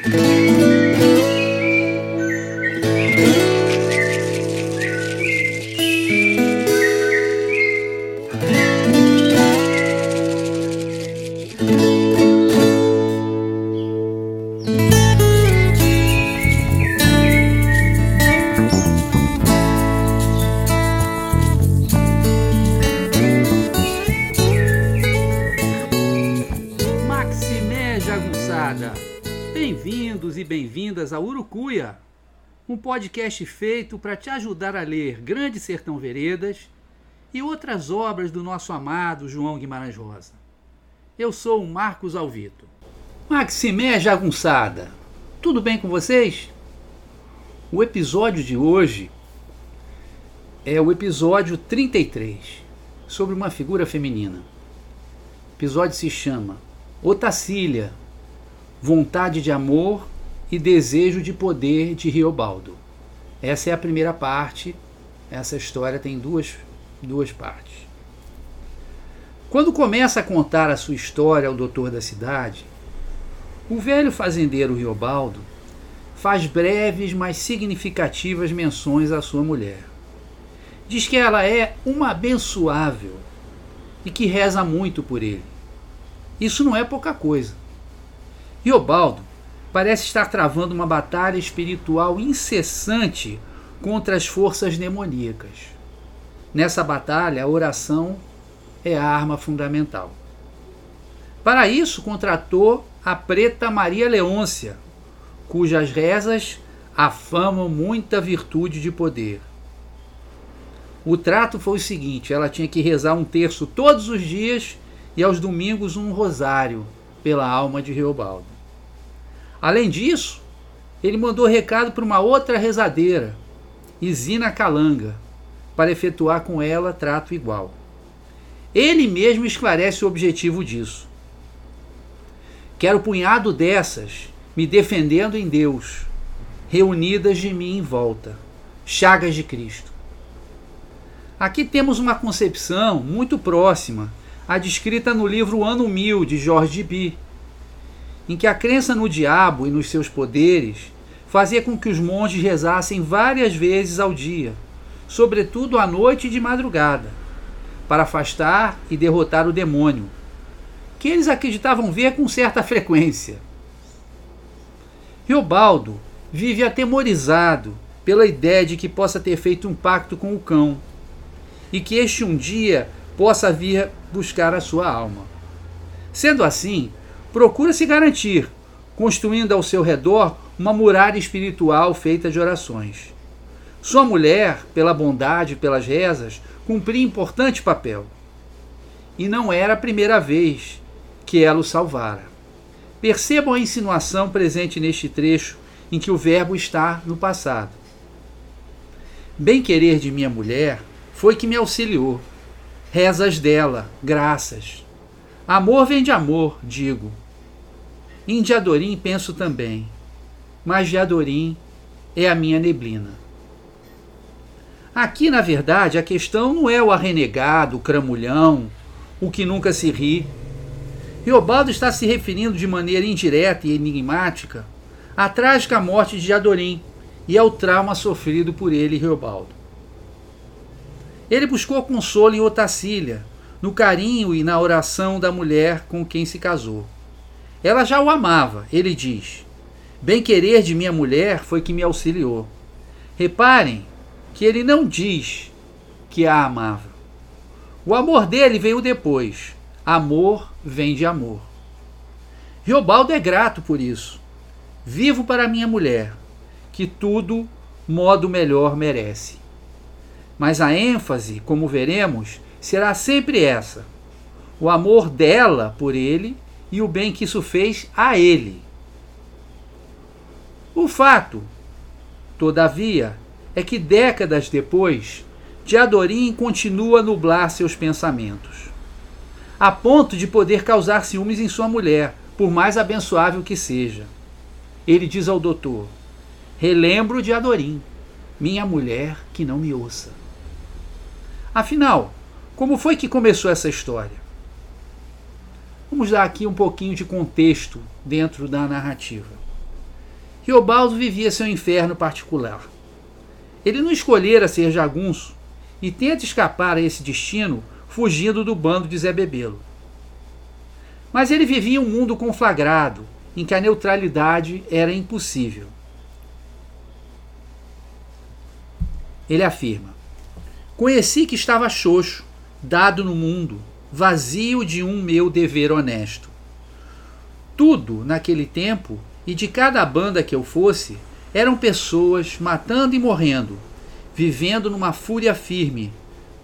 Maximé podcast feito para te ajudar a ler Grande Sertão Veredas e outras obras do nosso amado João Guimarães Rosa. Eu sou o Marcos Alvito. Maximé Jagunçada, tudo bem com vocês? O episódio de hoje é o episódio 33, sobre uma figura feminina. O episódio se chama Otacília, Vontade de Amor e Desejo de Poder de Riobaldo. Essa é a primeira parte. Essa história tem duas, duas partes. Quando começa a contar a sua história ao doutor da cidade, o velho fazendeiro Riobaldo faz breves, mas significativas menções à sua mulher. Diz que ela é uma abençoável e que reza muito por ele. Isso não é pouca coisa. Riobaldo parece estar travando uma batalha espiritual incessante contra as forças demoníacas. Nessa batalha, a oração é a arma fundamental. Para isso, contratou a preta Maria Leôncia, cujas rezas afamam muita virtude de poder. O trato foi o seguinte: ela tinha que rezar um terço todos os dias e aos domingos um rosário pela alma de Reobaldo. Além disso, ele mandou recado para uma outra rezadeira, Isina Calanga, para efetuar com ela trato igual. Ele mesmo esclarece o objetivo disso. Quero punhado dessas, me defendendo em Deus, reunidas de mim em volta, chagas de Cristo. Aqui temos uma concepção muito próxima à descrita no livro Ano Mil, de George B., em que a crença no diabo e nos seus poderes fazia com que os monges rezassem várias vezes ao dia, sobretudo à noite e de madrugada, para afastar e derrotar o demônio, que eles acreditavam ver com certa frequência. Riobaldo vive atemorizado pela ideia de que possa ter feito um pacto com o cão e que este um dia possa vir buscar a sua alma. Sendo assim, procura se garantir, construindo ao seu redor uma muralha espiritual feita de orações. Sua mulher, pela bondade e pelas rezas, cumpria importante papel. E não era a primeira vez que ela o salvara. Percebam a insinuação presente neste trecho em que o verbo está no passado. Bem-querer de minha mulher foi que me auxiliou. Rezas dela, graças. Amor vem de amor, digo. Em Diadorim penso também, mas Diadorim é a minha neblina. Aqui, na verdade, a questão não é o arrenegado, o cramulhão, o que nunca se ri. Riobaldo está se referindo de maneira indireta e enigmática à trágica morte de Diadorim e ao trauma sofrido por ele, Riobaldo. Ele buscou consolo em Otacília, no carinho e na oração da mulher com quem se casou. Ela já o amava, ele diz. Bem-querer de minha mulher foi que me auxiliou. Reparem que ele não diz que a amava. O amor dele veio depois. Amor vem de amor. Riobaldo é grato por isso. Vivo para minha mulher, que tudo modo melhor merece. Mas a ênfase, como veremos, será sempre essa: o amor dela por ele e o bem que isso fez a ele. O fato, todavia, é que décadas depois, Diadorim continua a nublar seus pensamentos, a ponto de poder causar ciúmes em sua mulher, por mais abençoável que seja. Ele diz ao doutor: Relembro Diadorim, minha mulher que não me ouça. Afinal, como foi que começou essa história? Vamos dar aqui um pouquinho de contexto dentro da narrativa. Riobaldo vivia seu inferno particular. Ele não escolhera ser jagunço e tenta escapar a esse destino fugindo do bando de Zé Bebelo. Mas ele vivia um mundo conflagrado, em que a neutralidade era impossível. Ele afirma: Conheci que estava xoxo, dado no mundo, vazio de um meu dever honesto. Tudo, naquele tempo, e de cada banda que eu fosse, eram pessoas matando e morrendo, vivendo numa fúria firme,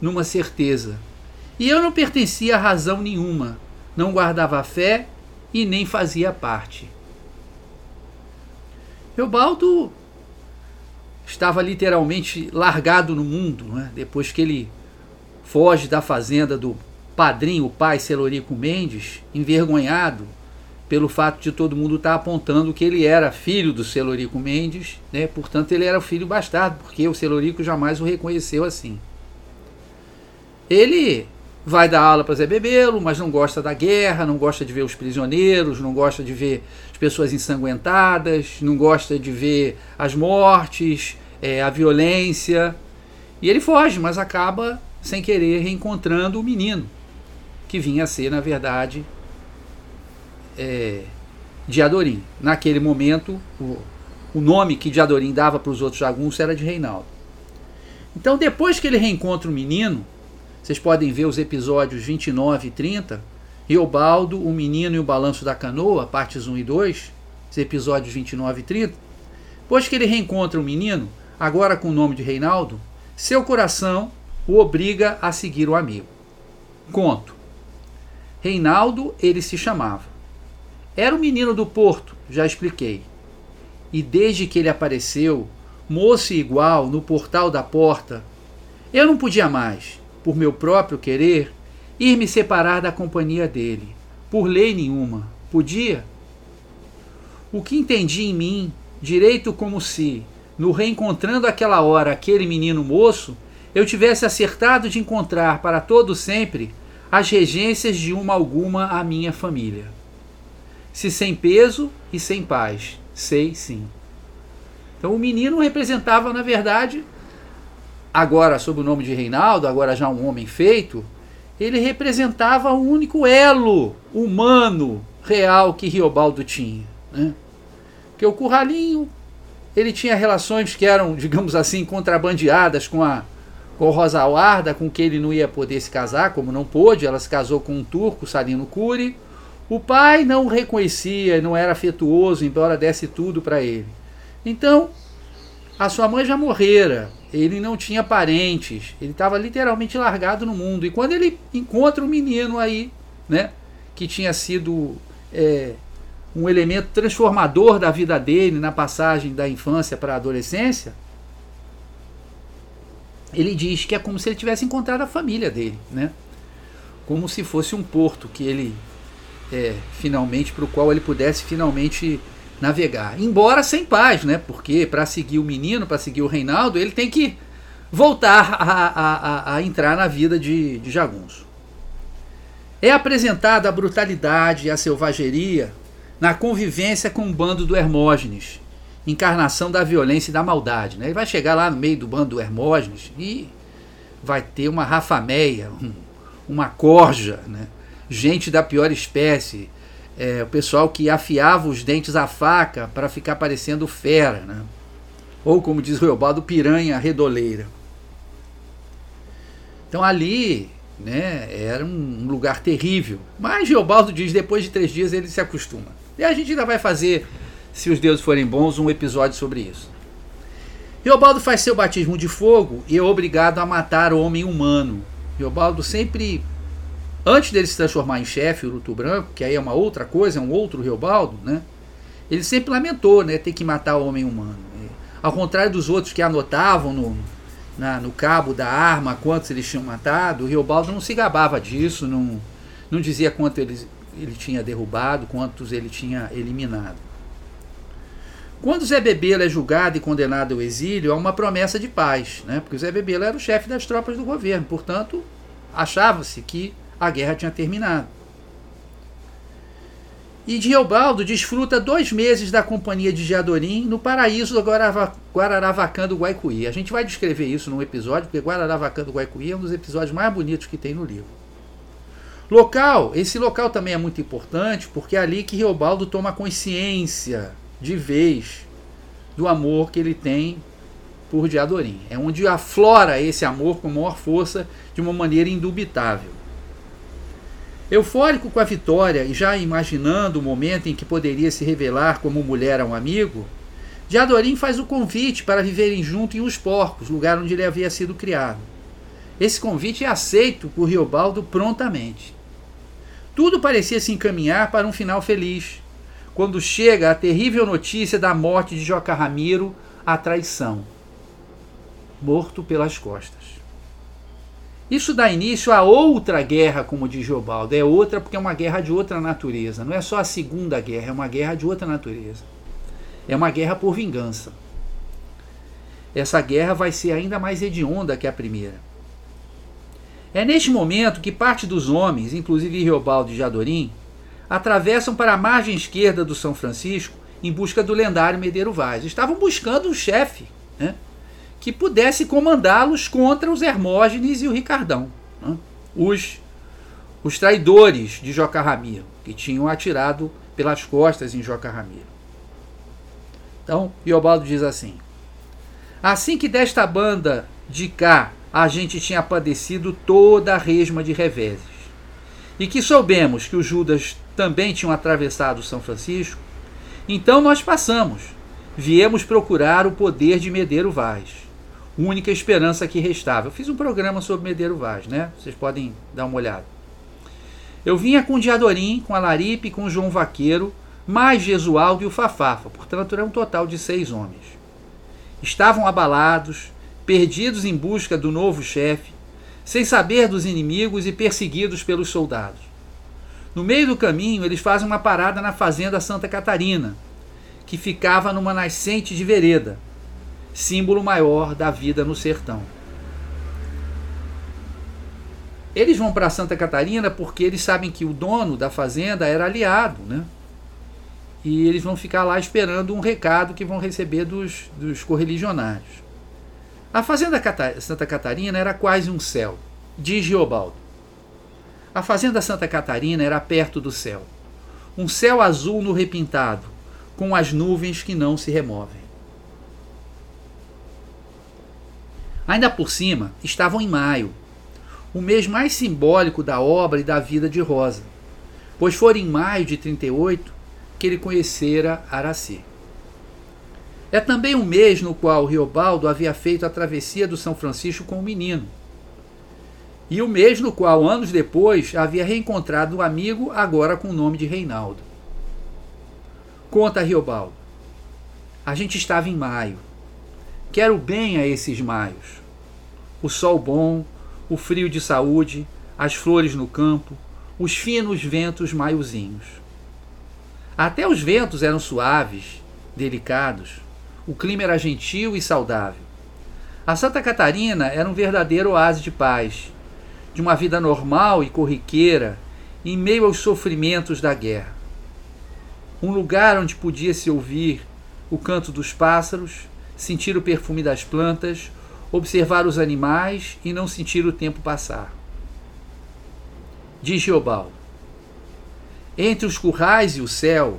numa certeza. E eu não pertencia a razão nenhuma, não guardava fé e nem fazia parte. Eobaldo estava literalmente largado no mundo, né? depois que ele foge da fazenda do padrinho, o pai Celorico Mendes, envergonhado pelo fato de todo mundo estar apontando que ele era filho do Celorico Mendes, né? portanto ele era o filho bastardo, porque o Celorico jamais o reconheceu assim. Ele vai dar aula para Zé Bebelo, mas não gosta da guerra, não gosta de ver os prisioneiros, não gosta de ver as pessoas ensanguentadas, não gosta de ver as mortes, é, a violência. E ele foge, mas acaba sem querer reencontrando o menino, que vinha a ser, na verdade, é, Diadorim. Naquele momento, o, o nome que Diadorim dava para os outros jagunços era de Reinaldo. Então, depois que ele reencontra o menino, vocês podem ver os episódios 29 e 30, Riobaldo, o menino e o balanço da canoa, partes 1 e 2, os episódios 29 e 30. Depois que ele reencontra o menino, agora com o nome de Reinaldo, seu coração o obriga a seguir o amigo. Conto. Reinaldo ele se chamava. Era o menino do Porto, já expliquei. E desde que ele apareceu, moço igual, no portal da porta, eu não podia mais, por meu próprio querer, ir me separar da companhia dele. Por lei nenhuma. Podia? O que entendi em mim, direito como se, no reencontrando aquela hora aquele menino moço, eu tivesse acertado de encontrar para todo sempre as regências de uma alguma a minha família se sem peso e sem paz. Sei sim. Então o menino representava, na verdade, agora sob o nome de Reinaldo, agora já um homem feito, ele representava o único elo humano real que Riobaldo tinha. Né? Porque o Curralinho, ele tinha relações que eram, digamos assim, contrabandeadas com a com Rosa Alarda, com que ele não ia poder se casar, como não pôde, ela se casou com um turco, Salino Cury. O pai não o reconhecia, não era afetuoso, embora desse tudo para ele. Então, a sua mãe já morrera, ele não tinha parentes, ele estava literalmente largado no mundo. E quando ele encontra um menino aí, né, que tinha sido é, um elemento transformador da vida dele na passagem da infância para a adolescência, ele diz que é como se ele tivesse encontrado a família dele, né? Como se fosse um porto que ele é, finalmente para o qual ele pudesse finalmente navegar. Embora sem paz, né? Porque para seguir o menino, para seguir o Reinaldo, ele tem que voltar a, a, a, entrar na vida de, de Jagunço. É apresentada a brutalidade e a selvageria na convivência com o bando do Hermógenes, encarnação da violência e da maldade. Né? Ele vai chegar lá no meio do bando do Hermógenes e vai ter uma rafameia, um, uma corja, né? gente da pior espécie, é, o pessoal que afiava os dentes à faca para ficar parecendo fera, né? ou como diz o Reobaldo, piranha redoleira. Então ali né, era um lugar terrível. Mas Geobaldo diz depois de três dias ele se acostuma. E a gente ainda vai fazer, se os deuses forem bons, um episódio sobre isso. Geobaldo faz seu batismo de fogo e é obrigado a matar o homem humano. Geobaldo sempre antes dele se transformar em chefe, o Luto Branco, que aí é uma outra coisa, é um outro Reobaldo, né? Ele sempre lamentou, né, ter que matar o homem humano. Ao contrário dos outros que anotavam no, na, no cabo da arma quantos eles tinham matado, o Reobaldo não se gabava disso, não, não dizia quanto ele, ele tinha derrubado, quantos ele tinha eliminado. Quando Zé Bebelo é julgado e condenado ao exílio, há uma promessa de paz, né? porque Zé Bebelo era o chefe das tropas do governo, portanto, achava-se que a guerra tinha terminado. E Diobaldo desfruta dois meses da companhia de Diadorim no paraíso do Guararavacã do Guaicuí. A gente vai descrever isso num episódio, porque Guararavacã do Guaicuí é um dos episódios mais bonitos que tem no livro. Local, esse local também é muito importante, porque é ali que Riobaldo toma consciência de vez do amor que ele tem por Diadorim. É onde aflora esse amor com maior força de uma maneira indubitável. Eufórico com a vitória e já imaginando o momento em que poderia se revelar como mulher a um amigo, Diadorim faz o convite para viverem juntos em Os Porcos, lugar onde ele havia sido criado. Esse convite é aceito por Riobaldo prontamente. Tudo parecia se encaminhar para um final feliz, quando chega a terrível notícia da morte de Joca Ramiro, a traição. Morto pelas costas. Isso dá início a outra guerra, como diz Geobaldo. É outra porque é uma guerra de outra natureza. Não é só a segunda guerra, é uma guerra de outra natureza. É uma guerra por vingança. Essa guerra vai ser ainda mais hedionda que a primeira. É neste momento que parte dos homens, inclusive Riobaldo e Jadorim, atravessam para a margem esquerda do São Francisco em busca do lendário Medeiro Vaz. Estavam buscando um chefe. Né? que pudesse comandá-los contra os Hermógenes e o Ricardão, né? os, os traidores de Joca Ramiro, que tinham atirado pelas costas em Joca Ramiro. Então, Iobaldo diz assim: Assim que desta banda de cá a gente tinha padecido toda a resma de reveses, e que soubemos que os Judas também tinham atravessado São Francisco, então nós passamos, viemos procurar o poder de Medeiro Vaz única esperança que restava. Eu fiz um programa sobre Medeiro Vaz, né? Vocês podem dar uma olhada. Eu vinha com o Diadorim, com a Laripe, com o João Vaqueiro, mais Jesualdo e o Fafafa, portanto era um total de seis homens. Estavam abalados, perdidos em busca do novo chefe, sem saber dos inimigos e perseguidos pelos soldados. No meio do caminho, eles fazem uma parada na fazenda Santa Catarina, que ficava numa nascente de vereda, símbolo maior da vida no sertão. Eles vão para Santa Catarina porque eles sabem que o dono da fazenda era aliado, né? E eles vão ficar lá esperando um recado que vão receber dos, dos correligionários. A fazenda Santa Catarina era quase um céu, diz Geobaldo. A fazenda Santa Catarina era perto do céu. Um céu azul no repintado, com as nuvens que não se removem. Ainda por cima, estavam em maio, o mês mais simbólico da obra e da vida de Rosa, pois foi em maio de 38 que ele conhecera Araci. É também um mês no qual Riobaldo havia feito a travessia do São Francisco com o menino. E o mês no qual, anos depois, havia reencontrado um amigo, agora com o nome de Reinaldo. Conta Riobaldo. A gente estava em maio. Quero bem a esses maios. O sol bom, o frio de saúde, as flores no campo, os finos ventos maiozinhos. Até os ventos eram suaves, delicados. O clima era gentil e saudável. A Santa Catarina era um verdadeiro oásis de paz, de uma vida normal e corriqueira em meio aos sofrimentos da guerra. Um lugar onde podia se ouvir o canto dos pássaros sentir o perfume das plantas, observar os animais e não sentir o tempo passar. Diz Geobaldo. Entre os currais e o céu,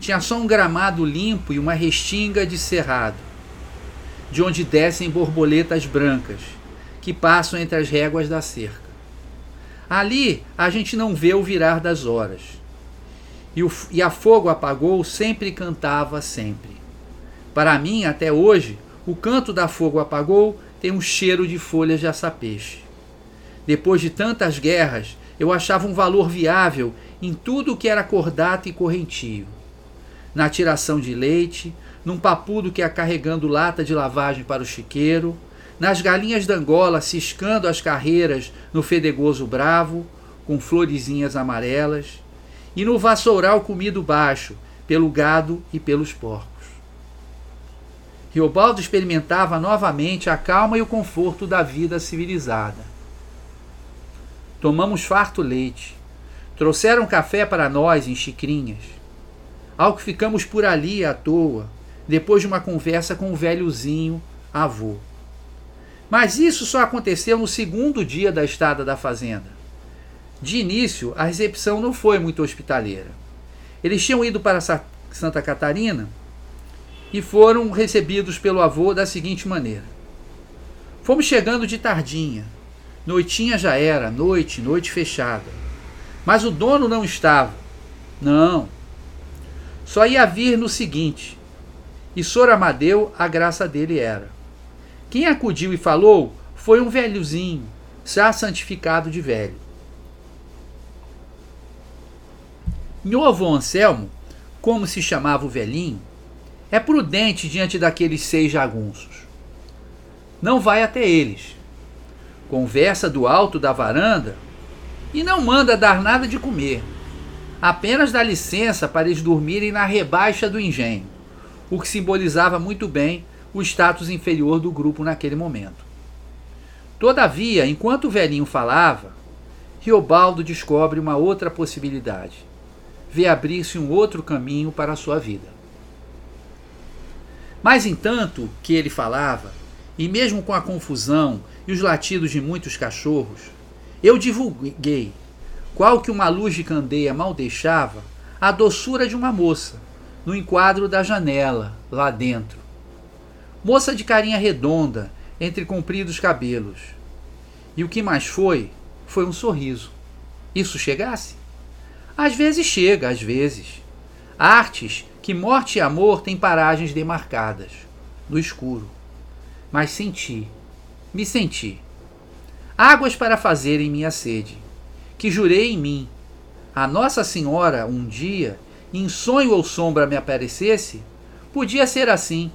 tinha só um gramado limpo e uma restinga de cerrado, de onde descem borboletas brancas, que passam entre as réguas da cerca. Ali a gente não vê o virar das horas. E, o, e a fogo apagou sempre cantava sempre. Para mim, até hoje, o canto da fogo apagou tem um cheiro de folhas de açapeixe. Depois de tantas guerras, eu achava um valor viável em tudo que era cordato e correntio. Na tiração de leite, num papudo que ia carregando lata de lavagem para o chiqueiro, nas galinhas da Angola ciscando as carreiras no fedegoso bravo, com florezinhas amarelas, e no vassoural comido baixo, pelo gado e pelos porcos. Riobaldo experimentava novamente a calma e o conforto da vida civilizada. Tomamos farto leite. Trouxeram café para nós em xicrinhas. ao que ficamos por ali à toa, depois de uma conversa com o velhozinho avô. Mas isso só aconteceu no segundo dia da estada da fazenda. De início, a recepção não foi muito hospitaleira. Eles tinham ido para Santa Catarina e foram recebidos pelo avô da seguinte maneira: Fomos chegando de tardinha. Noitinha já era, noite, noite fechada. Mas o dono não estava. Não. Só ia vir no seguinte. E Sor Amadeu, a graça dele era. Quem acudiu e falou foi um velhozinho, já santificado de velho. Meu avô Anselmo, como se chamava o velhinho, é prudente diante daqueles seis jagunços. Não vai até eles. Conversa do alto da varanda e não manda dar nada de comer. Apenas dá licença para eles dormirem na rebaixa do engenho, o que simbolizava muito bem o status inferior do grupo naquele momento. Todavia, enquanto o velhinho falava, Riobaldo descobre uma outra possibilidade. Vê abrir-se um outro caminho para a sua vida. Mas entanto que ele falava, e mesmo com a confusão e os latidos de muitos cachorros, eu divulguei, qual que uma luz de candeia mal deixava, a doçura de uma moça, no enquadro da janela, lá dentro, moça de carinha redonda, entre compridos cabelos. E o que mais foi, foi um sorriso. Isso chegasse? Às vezes chega, às vezes. Artes que morte e amor têm paragens demarcadas, no escuro. Mas senti, me senti. Águas para fazerem minha sede, que jurei em mim. A Nossa Senhora, um dia, em sonho ou sombra me aparecesse, podia ser assim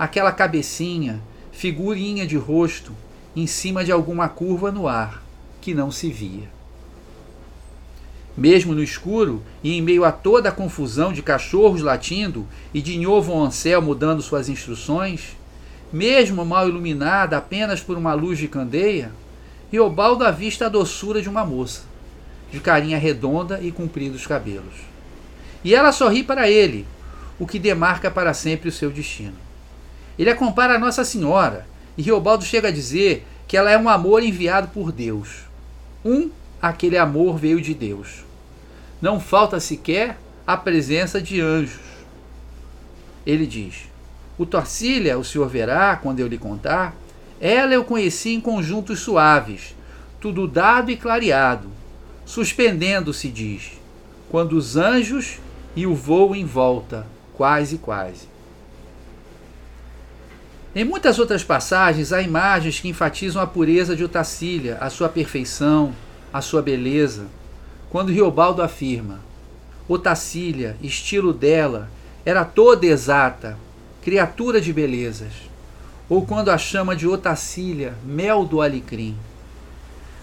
aquela cabecinha, figurinha de rosto, em cima de alguma curva no ar, que não se via. Mesmo no escuro e em meio a toda a confusão de cachorros latindo e de novo Anselmo dando suas instruções, mesmo mal iluminada apenas por uma luz de candeia, Riobaldo avista a doçura de uma moça, de carinha redonda e compridos cabelos. E ela sorri para ele, o que demarca para sempre o seu destino. Ele a compara a Nossa Senhora, e Riobaldo chega a dizer que ela é um amor enviado por Deus. Um, aquele amor veio de Deus. Não falta sequer a presença de anjos. Ele diz: O Torcília, o senhor verá quando eu lhe contar, ela eu conheci em conjuntos suaves, tudo dado e clareado, suspendendo-se, diz, quando os anjos e o voo em volta, quase quase. Em muitas outras passagens há imagens que enfatizam a pureza de Otacília, a sua perfeição, a sua beleza. Quando Riobaldo afirma: Otacília, estilo dela, era toda exata, criatura de belezas. Ou quando a chama de Otacília, mel do alecrim.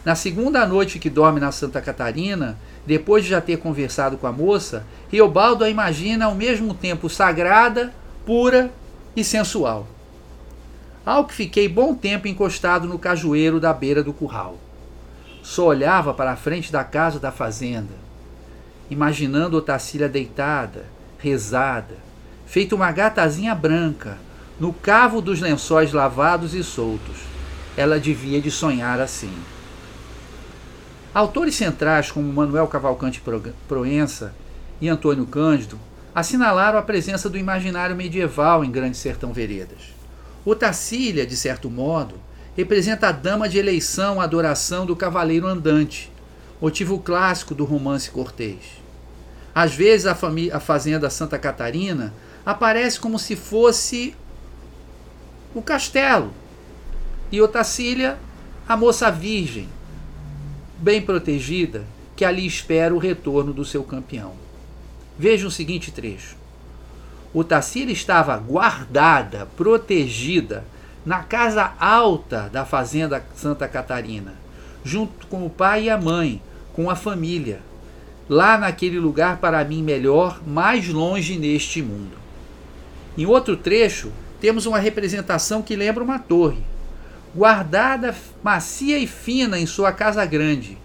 Na segunda noite que dorme na Santa Catarina, depois de já ter conversado com a moça, Riobaldo a imagina ao mesmo tempo sagrada, pura e sensual ao que fiquei bom tempo encostado no cajueiro da beira do curral. Só olhava para a frente da casa da fazenda, imaginando Otacília deitada, rezada, feita uma gatazinha branca, no cavo dos lençóis lavados e soltos. Ela devia de sonhar assim. Autores centrais como Manuel Cavalcante Proença e Antônio Cândido assinalaram a presença do imaginário medieval em Grande Sertão Veredas. O Tacília, de certo modo, representa a dama de eleição, a adoração do cavaleiro andante, motivo clássico do romance cortês. Às vezes a, a fazenda Santa Catarina aparece como se fosse o castelo, e Otacília, a moça virgem, bem protegida, que ali espera o retorno do seu campeão. Veja o seguinte trecho. O Tassila estava guardada, protegida, na casa alta da fazenda Santa Catarina, junto com o pai e a mãe, com a família, lá naquele lugar para mim melhor, mais longe neste mundo. Em outro trecho, temos uma representação que lembra uma torre, guardada macia e fina em sua casa grande,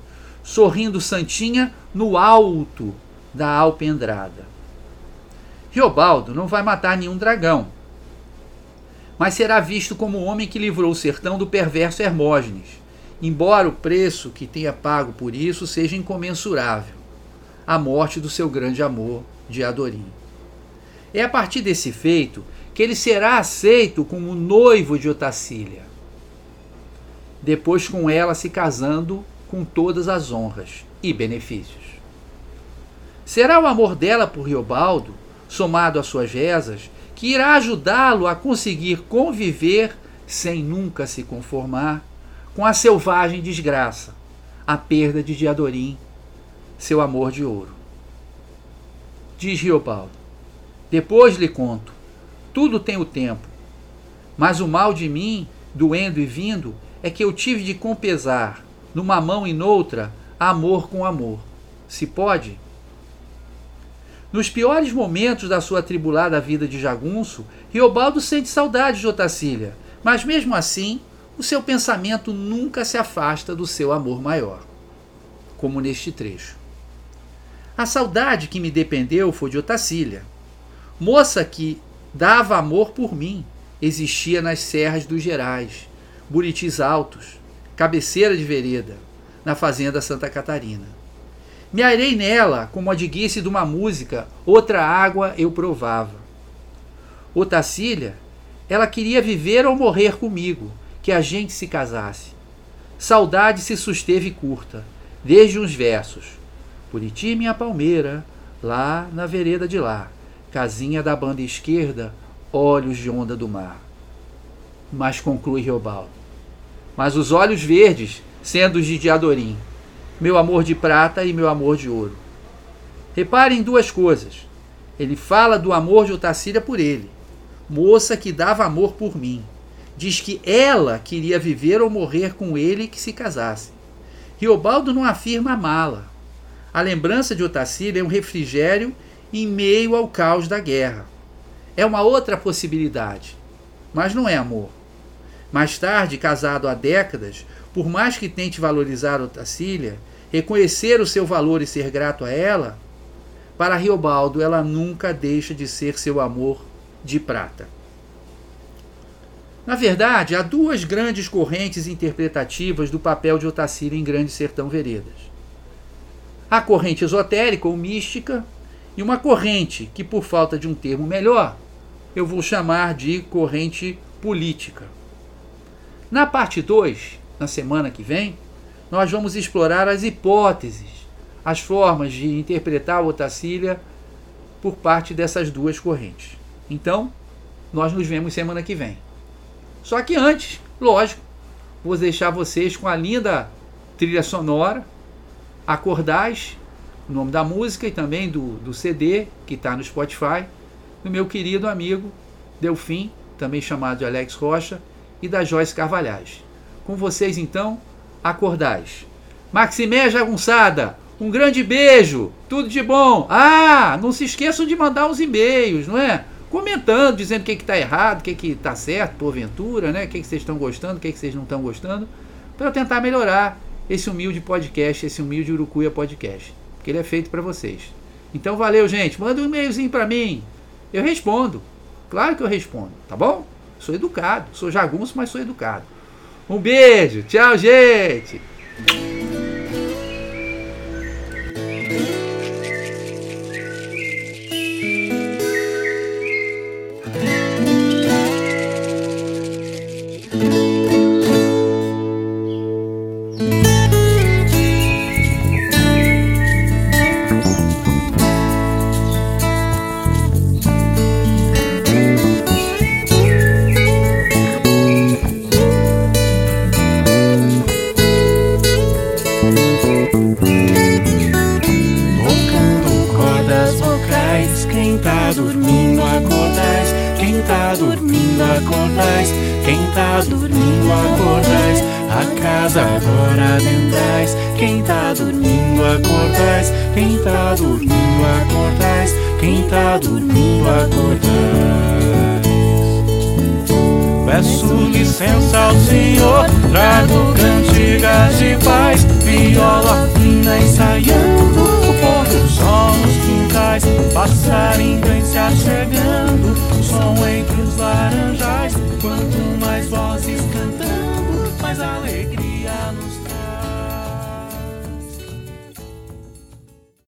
sorrindo santinha no alto da alpendrada. Riobaldo não vai matar nenhum dragão, mas será visto como o homem que livrou o sertão do perverso Hermógenes, embora o preço que tenha pago por isso seja incomensurável a morte do seu grande amor de Adorim. É a partir desse feito que ele será aceito como noivo de Otacília, depois com ela se casando com todas as honras e benefícios. Será o amor dela por Riobaldo, somado às suas rezas, que irá ajudá-lo a conseguir conviver sem nunca se conformar com a selvagem desgraça, a perda de Diadorim, seu amor de ouro. Diz Riobaldo: Depois lhe conto, tudo tem o tempo, mas o mal de mim, doendo e vindo, é que eu tive de compesar, numa mão e noutra, amor com amor. Se pode? Nos piores momentos da sua atribulada vida de jagunço, Riobaldo sente saudade de Otacília, mas mesmo assim, o seu pensamento nunca se afasta do seu amor maior, como neste trecho. A saudade que me dependeu foi de Otacília, moça que dava amor por mim, existia nas serras dos Gerais, Buritis Altos, cabeceira de vereda, na fazenda Santa Catarina. Me airei nela como a diguice de uma música, outra água eu provava. Otacília, ela queria viver ou morrer comigo, que a gente se casasse. Saudade se susteve curta, desde uns versos. Buriti minha palmeira, lá na vereda de lá, casinha da banda esquerda, olhos de onda do mar. Mas conclui Riobaldo. Mas os olhos verdes, sendo os de Diadorim, meu amor de prata e meu amor de ouro. Reparem duas coisas. Ele fala do amor de Otacília por ele, moça que dava amor por mim. Diz que ela queria viver ou morrer com ele que se casasse. Riobaldo não afirma amá-la. A lembrança de Otacília é um refrigério em meio ao caos da guerra. É uma outra possibilidade, mas não é amor. Mais tarde, casado há décadas, por mais que tente valorizar Otacília, reconhecer o seu valor e ser grato a ela, para Riobaldo ela nunca deixa de ser seu amor de prata. Na verdade, há duas grandes correntes interpretativas do papel de Otacília em Grande Sertão Veredas. A corrente esotérica ou mística e uma corrente que, por falta de um termo melhor, eu vou chamar de corrente política. Na parte 2, na semana que vem, nós vamos explorar as hipóteses, as formas de interpretar a Otacília por parte dessas duas correntes. Então, nós nos vemos semana que vem. Só que antes, lógico, vou deixar vocês com a linda trilha sonora, Acordais, o nome da música e também do, do CD que está no Spotify, do meu querido amigo Delfim, também chamado de Alex Rocha, e da Joyce Carvalhais. Com vocês então, acordais. Maximé Jagunçada, um grande beijo, tudo de bom. Ah, não se esqueçam de mandar uns e-mails, não é? Comentando, dizendo o que está errado, o que está certo, porventura, né? O que, que vocês estão gostando, o que, que vocês não estão gostando, para eu tentar melhorar esse humilde podcast, esse humilde Urucuia podcast, porque ele é feito para vocês. Então valeu, gente. Manda um e-mailzinho para mim. Eu respondo. Claro que eu respondo, tá bom? Sou educado, sou jagunço, mas sou educado. Um beijo, tchau, gente! Tocando cordas vocais, quem tá dormindo acordais, quem tá dormindo acordais, quem tá dormindo acordais, a casa agora adentrais, quem tá dormindo acordais, quem tá dormindo acordais, quem tá dormindo acordais. É Peço licença ao Senhor, trago cantigas de paz, viola fina ensaiando o pôr do sol nos quintais, passarinho vem se achegando, som entre os laranjais, quanto mais vozes cantando, mais alegria.